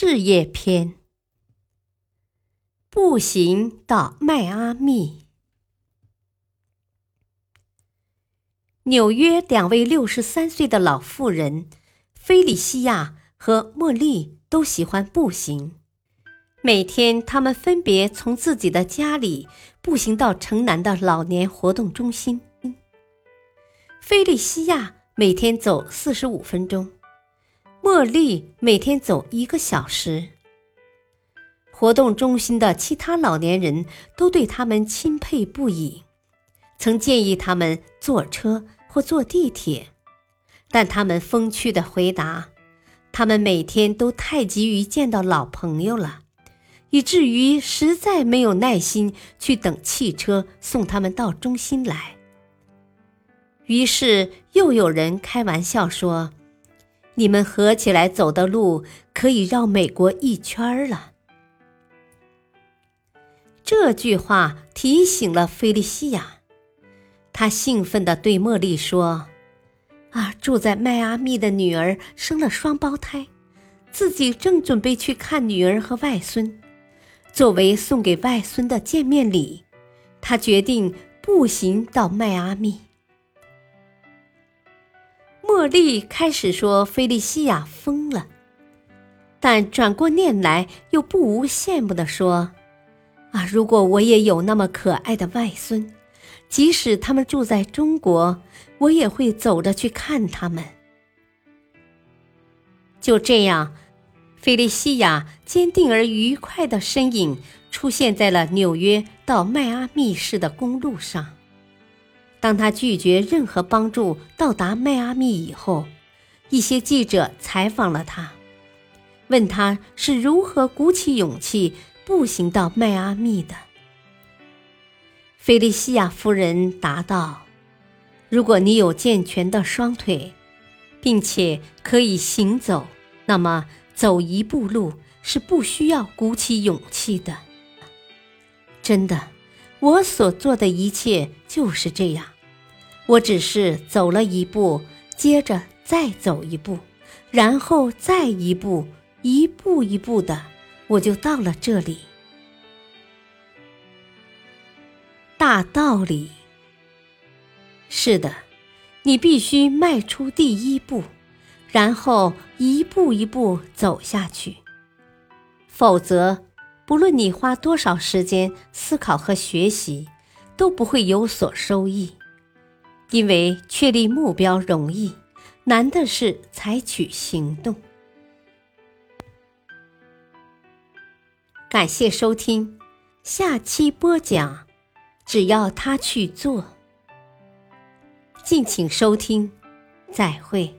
事业篇：步行到迈阿密。纽约两位六十三岁的老妇人菲利西亚和茉莉都喜欢步行。每天，他们分别从自己的家里步行到城南的老年活动中心。菲利西亚每天走四十五分钟，茉莉每天走一个小时。活动中心的其他老年人都对他们钦佩不已，曾建议他们坐车或坐地铁，但他们风趣地回答：“他们每天都太急于见到老朋友了。”以至于实在没有耐心去等汽车送他们到中心来。于是又有人开玩笑说：“你们合起来走的路可以绕美国一圈了。”这句话提醒了菲利西亚，她兴奋地对茉莉说：“啊，住在迈阿密的女儿生了双胞胎，自己正准备去看女儿和外孙。”作为送给外孙的见面礼，他决定步行到迈阿密。茉莉开始说菲利西亚疯了，但转过念来又不无羡慕地说：“啊，如果我也有那么可爱的外孙，即使他们住在中国，我也会走着去看他们。”就这样。菲利西亚坚定而愉快的身影出现在了纽约到迈阿密市的公路上。当他拒绝任何帮助到达迈阿密以后，一些记者采访了他，问他是如何鼓起勇气步行到迈阿密的。菲利西亚夫人答道：“如果你有健全的双腿，并且可以行走，那么。”走一步路是不需要鼓起勇气的。真的，我所做的一切就是这样。我只是走了一步，接着再走一步，然后再一步，一步一步的，我就到了这里。大道理。是的，你必须迈出第一步。然后一步一步走下去，否则，不论你花多少时间思考和学习，都不会有所收益。因为确立目标容易，难的是采取行动。感谢收听，下期播讲，只要他去做。敬请收听，再会。